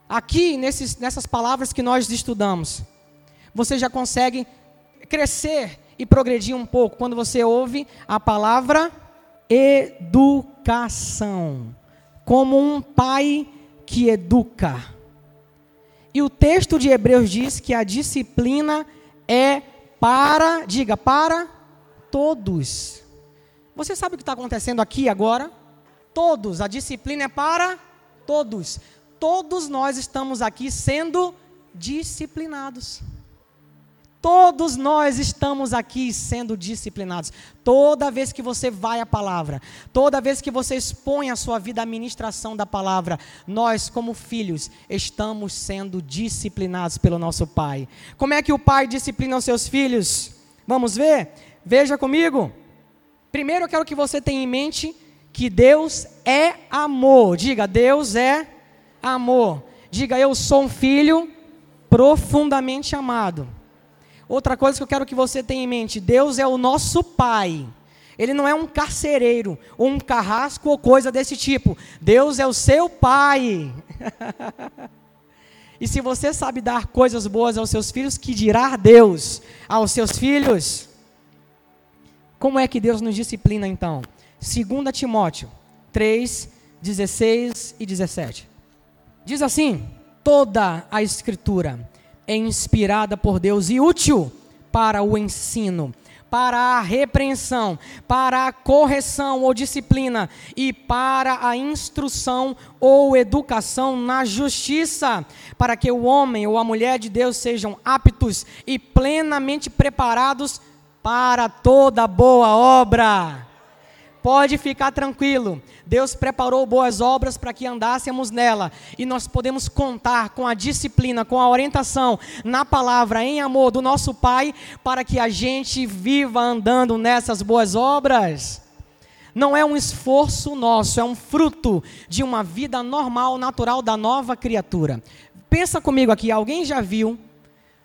Speaker 1: Aqui, nesses, nessas palavras que nós estudamos, você já consegue crescer e progredir um pouco quando você ouve a palavra educação, como um pai que educa. E o texto de Hebreus diz que a disciplina é para, diga, para todos. Você sabe o que está acontecendo aqui agora? Todos, a disciplina é para todos. Todos nós estamos aqui sendo disciplinados. Todos nós estamos aqui sendo disciplinados. Toda vez que você vai à palavra, toda vez que você expõe a sua vida à ministração da palavra, nós, como filhos, estamos sendo disciplinados pelo nosso Pai. Como é que o Pai disciplina os seus filhos? Vamos ver? Veja comigo. Primeiro eu quero que você tenha em mente que Deus é amor. Diga, Deus é amor. Diga, eu sou um filho profundamente amado. Outra coisa que eu quero que você tenha em mente: Deus é o nosso Pai. Ele não é um carcereiro, ou um carrasco, ou coisa desse tipo. Deus é o seu Pai. (laughs) e se você sabe dar coisas boas aos seus filhos, que dirá Deus aos seus filhos? Como é que Deus nos disciplina então? 2 Timóteo 3, 16 e 17. Diz assim: toda a Escritura é inspirada por Deus e útil para o ensino, para a repreensão, para a correção ou disciplina e para a instrução ou educação na justiça, para que o homem ou a mulher de Deus sejam aptos e plenamente preparados para toda boa obra. Pode ficar tranquilo. Deus preparou boas obras para que andássemos nela. E nós podemos contar com a disciplina, com a orientação na palavra, em amor do nosso Pai, para que a gente viva andando nessas boas obras. Não é um esforço nosso, é um fruto de uma vida normal, natural da nova criatura. Pensa comigo aqui, alguém já viu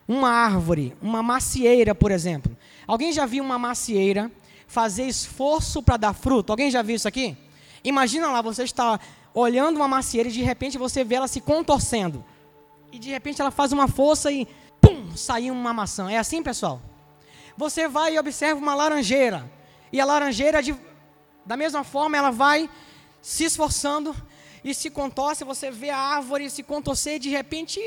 Speaker 1: uma árvore, uma macieira, por exemplo? Alguém já viu uma macieira fazer esforço para dar fruto? Alguém já viu isso aqui? Imagina lá, você está olhando uma macieira e de repente você vê ela se contorcendo. E de repente ela faz uma força e pum, saiu uma maçã. É assim, pessoal? Você vai e observa uma laranjeira. E a laranjeira, de, da mesma forma, ela vai se esforçando e se contorce. Você vê a árvore se contorcer e de repente,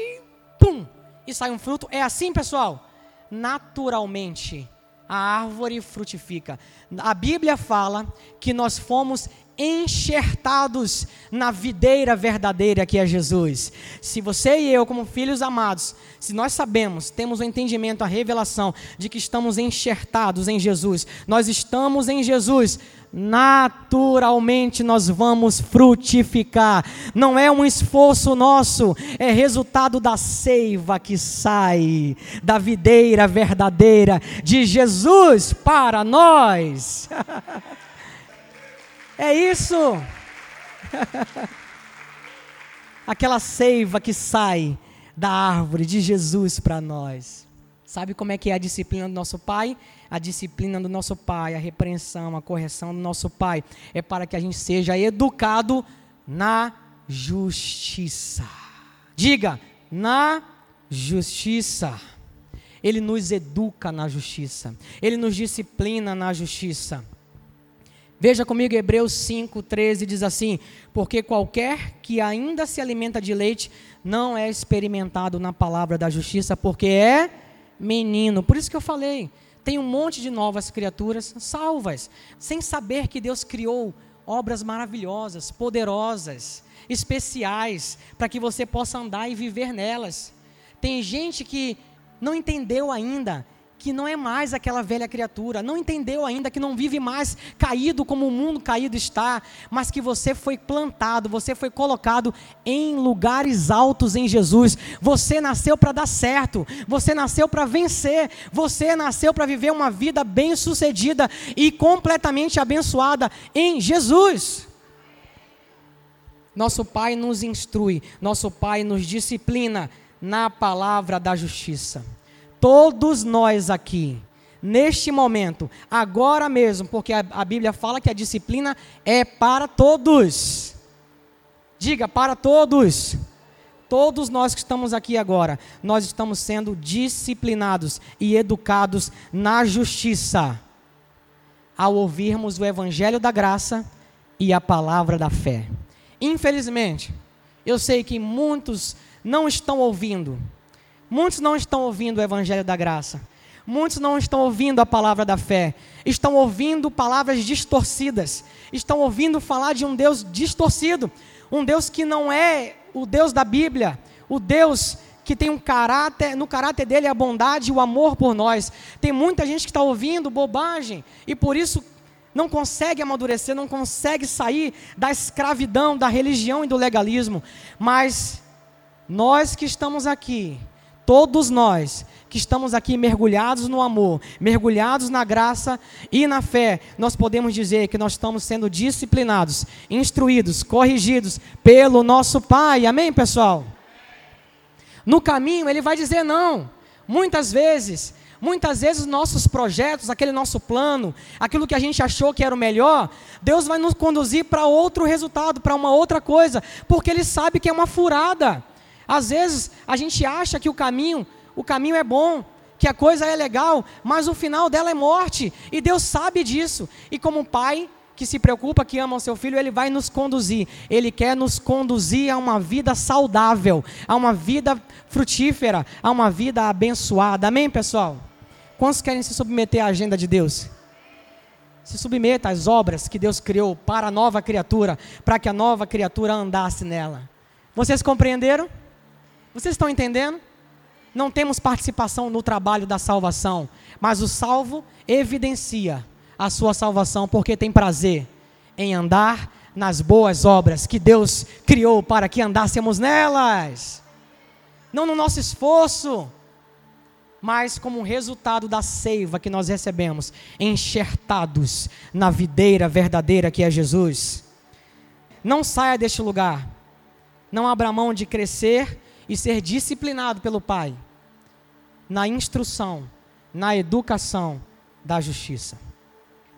Speaker 1: pum, e sai um fruto. É assim, pessoal? Naturalmente a árvore frutifica. A Bíblia fala que nós fomos enxertados na videira verdadeira que é Jesus. Se você e eu, como filhos amados, se nós sabemos, temos o entendimento, a revelação de que estamos enxertados em Jesus, nós estamos em Jesus, naturalmente nós vamos frutificar. Não é um esforço nosso, é resultado da seiva que sai da videira verdadeira de Jesus para nós. (laughs) É isso. (laughs) Aquela seiva que sai da árvore de Jesus para nós. Sabe como é que é a disciplina do nosso Pai? A disciplina do nosso Pai, a repreensão, a correção do nosso Pai é para que a gente seja educado na justiça. Diga, na justiça. Ele nos educa na justiça. Ele nos disciplina na justiça. Veja comigo Hebreus 5, 13 diz assim: Porque qualquer que ainda se alimenta de leite não é experimentado na palavra da justiça, porque é menino. Por isso que eu falei, tem um monte de novas criaturas salvas, sem saber que Deus criou obras maravilhosas, poderosas, especiais, para que você possa andar e viver nelas. Tem gente que não entendeu ainda que não é mais aquela velha criatura, não entendeu ainda que não vive mais caído como o mundo caído está, mas que você foi plantado, você foi colocado em lugares altos em Jesus. Você nasceu para dar certo, você nasceu para vencer, você nasceu para viver uma vida bem-sucedida e completamente abençoada em Jesus. Nosso Pai nos instrui, nosso Pai nos disciplina na palavra da justiça todos nós aqui, neste momento, agora mesmo, porque a, a, Bíblia fala que a disciplina é para todos. Diga, para todos. Todos nós que estamos aqui agora, nós estamos sendo disciplinados e educados na justiça, ao ouvirmos o Evangelho da graça e a palavra da fé. Infelizmente, eu sei que muitos não estão ouvindo, Muitos não estão ouvindo o Evangelho da Graça. Muitos não estão ouvindo a palavra da fé. Estão ouvindo palavras distorcidas. Estão ouvindo falar de um Deus distorcido. Um Deus que não é o Deus da Bíblia. O Deus que tem um caráter, no caráter dele a bondade e o amor por nós. Tem muita gente que está ouvindo bobagem e por isso não consegue amadurecer, não consegue sair da escravidão, da religião e do legalismo. Mas nós que estamos aqui, Todos nós que estamos aqui mergulhados no amor, mergulhados na graça e na fé, nós podemos dizer que nós estamos sendo disciplinados, instruídos, corrigidos pelo nosso Pai. Amém, pessoal? No caminho, ele vai dizer não. Muitas vezes, muitas vezes nossos projetos, aquele nosso plano, aquilo que a gente achou que era o melhor, Deus vai nos conduzir para outro resultado, para uma outra coisa, porque ele sabe que é uma furada. Às vezes a gente acha que o caminho, o caminho é bom, que a coisa é legal, mas o final dela é morte, e Deus sabe disso. E como pai que se preocupa, que ama o seu filho, ele vai nos conduzir. Ele quer nos conduzir a uma vida saudável, a uma vida frutífera, a uma vida abençoada. Amém, pessoal? Quantos querem se submeter à agenda de Deus? Se submeta às obras que Deus criou para a nova criatura, para que a nova criatura andasse nela. Vocês compreenderam? Vocês estão entendendo? Não temos participação no trabalho da salvação, mas o salvo evidencia a sua salvação porque tem prazer em andar nas boas obras que Deus criou para que andássemos nelas. Não no nosso esforço, mas como resultado da seiva que nós recebemos, enxertados na videira verdadeira que é Jesus. Não saia deste lugar. Não abra mão de crescer e ser disciplinado pelo Pai na instrução, na educação da justiça.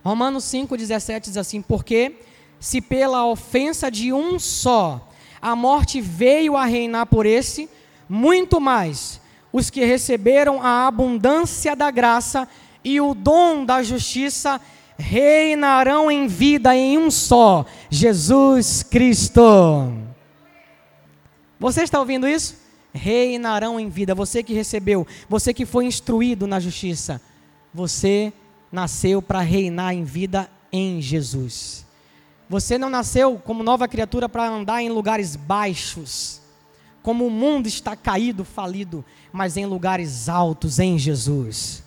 Speaker 1: Romanos 5,17 diz assim: Porque se pela ofensa de um só a morte veio a reinar por esse, muito mais os que receberam a abundância da graça e o dom da justiça reinarão em vida em um só, Jesus Cristo. Você está ouvindo isso? Reinarão em vida. Você que recebeu, você que foi instruído na justiça, você nasceu para reinar em vida em Jesus. Você não nasceu como nova criatura para andar em lugares baixos, como o mundo está caído, falido, mas em lugares altos em Jesus.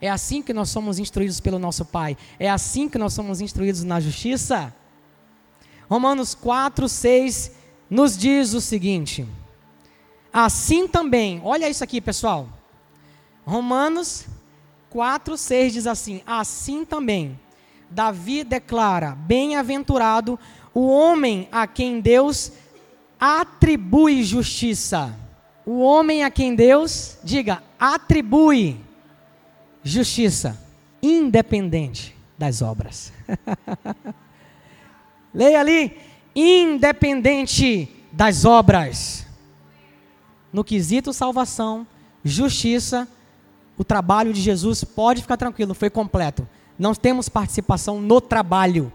Speaker 1: É assim que nós somos instruídos pelo nosso Pai. É assim que nós somos instruídos na justiça. Romanos 4, 6 nos diz o seguinte: assim também, olha isso aqui, pessoal. Romanos 4, 6 diz assim: assim também, Davi declara: bem-aventurado o homem a quem Deus atribui justiça. O homem a quem Deus, diga, atribui justiça, independente das obras. (laughs) Leia ali, independente das obras. No quesito salvação, justiça, o trabalho de Jesus, pode ficar tranquilo, foi completo. não temos participação no trabalho.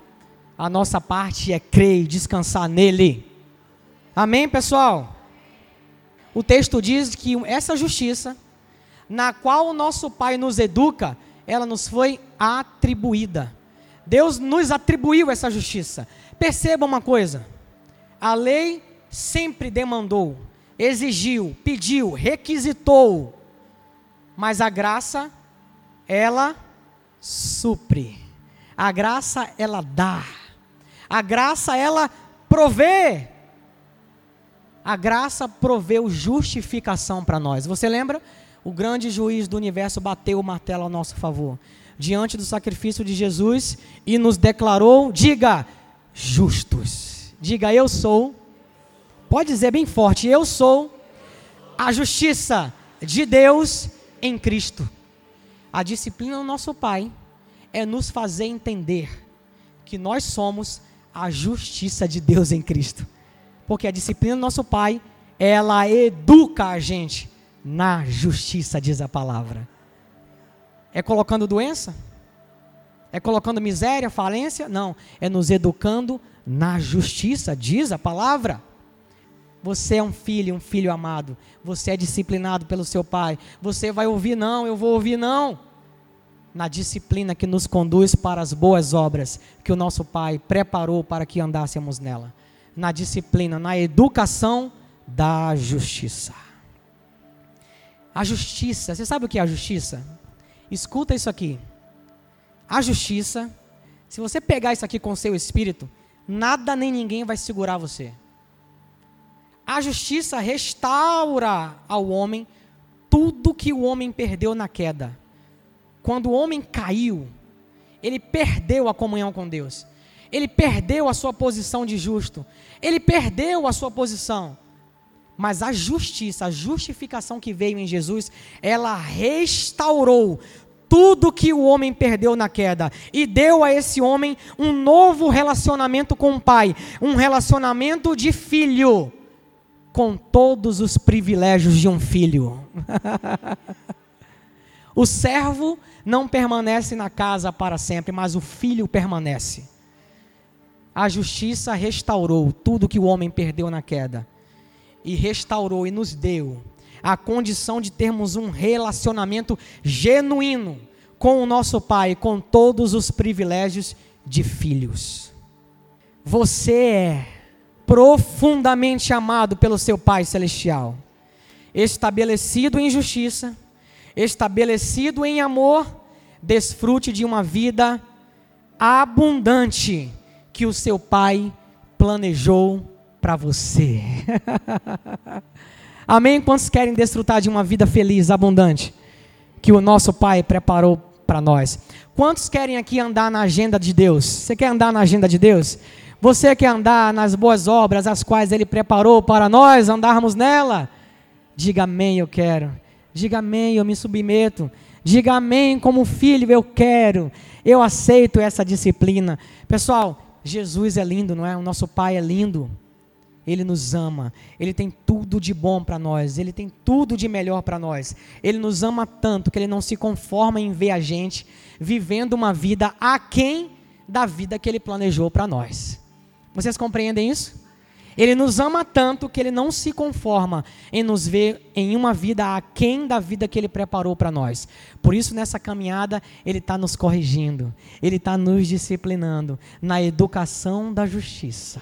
Speaker 1: A nossa parte é crer e descansar nele. Amém, pessoal? O texto diz que essa justiça, na qual o nosso Pai nos educa, ela nos foi atribuída. Deus nos atribuiu essa justiça. Perceba uma coisa: a lei sempre demandou, exigiu, pediu, requisitou, mas a graça, ela supre. A graça, ela dá. A graça, ela provê. A graça proveu justificação para nós. Você lembra? O grande juiz do universo bateu o martelo a nosso favor, diante do sacrifício de Jesus e nos declarou: diga, justos. Diga, eu sou. Pode dizer bem forte: eu sou a justiça de Deus em Cristo. A disciplina do nosso Pai é nos fazer entender que nós somos a justiça de Deus em Cristo. Porque a disciplina do nosso Pai, ela educa a gente na justiça, diz a palavra. É colocando doença? É colocando miséria, falência? Não. É nos educando na justiça, diz a palavra. Você é um filho, um filho amado. Você é disciplinado pelo seu pai. Você vai ouvir não, eu vou ouvir não. Na disciplina que nos conduz para as boas obras que o nosso pai preparou para que andássemos nela. Na disciplina, na educação da justiça. A justiça, você sabe o que é a justiça? Escuta isso aqui. A justiça, se você pegar isso aqui com seu espírito, nada nem ninguém vai segurar você. A justiça restaura ao homem tudo que o homem perdeu na queda. Quando o homem caiu, ele perdeu a comunhão com Deus. Ele perdeu a sua posição de justo. Ele perdeu a sua posição. Mas a justiça, a justificação que veio em Jesus, ela restaurou tudo que o homem perdeu na queda e deu a esse homem um novo relacionamento com o Pai, um relacionamento de filho, com todos os privilégios de um filho. (laughs) o servo não permanece na casa para sempre, mas o filho permanece. A justiça restaurou tudo que o homem perdeu na queda e restaurou e nos deu a condição de termos um relacionamento genuíno com o nosso Pai, com todos os privilégios de filhos. Você é profundamente amado pelo seu Pai celestial, estabelecido em justiça, estabelecido em amor, desfrute de uma vida abundante que o seu Pai planejou para você. (laughs) Amém? Quantos querem desfrutar de uma vida feliz, abundante, que o nosso Pai preparou para nós? Quantos querem aqui andar na agenda de Deus? Você quer andar na agenda de Deus? Você quer andar nas boas obras, as quais Ele preparou para nós andarmos nela? Diga amém, eu quero. Diga amém, eu me submeto. Diga amém, como filho, eu quero. Eu aceito essa disciplina. Pessoal, Jesus é lindo, não é? O nosso Pai é lindo. Ele nos ama, Ele tem tudo de bom para nós, Ele tem tudo de melhor para nós. Ele nos ama tanto que Ele não se conforma em ver a gente vivendo uma vida aquém da vida que Ele planejou para nós. Vocês compreendem isso? Ele nos ama tanto que Ele não se conforma em nos ver em uma vida aquém da vida que Ele preparou para nós. Por isso, nessa caminhada, Ele está nos corrigindo, Ele está nos disciplinando na educação da justiça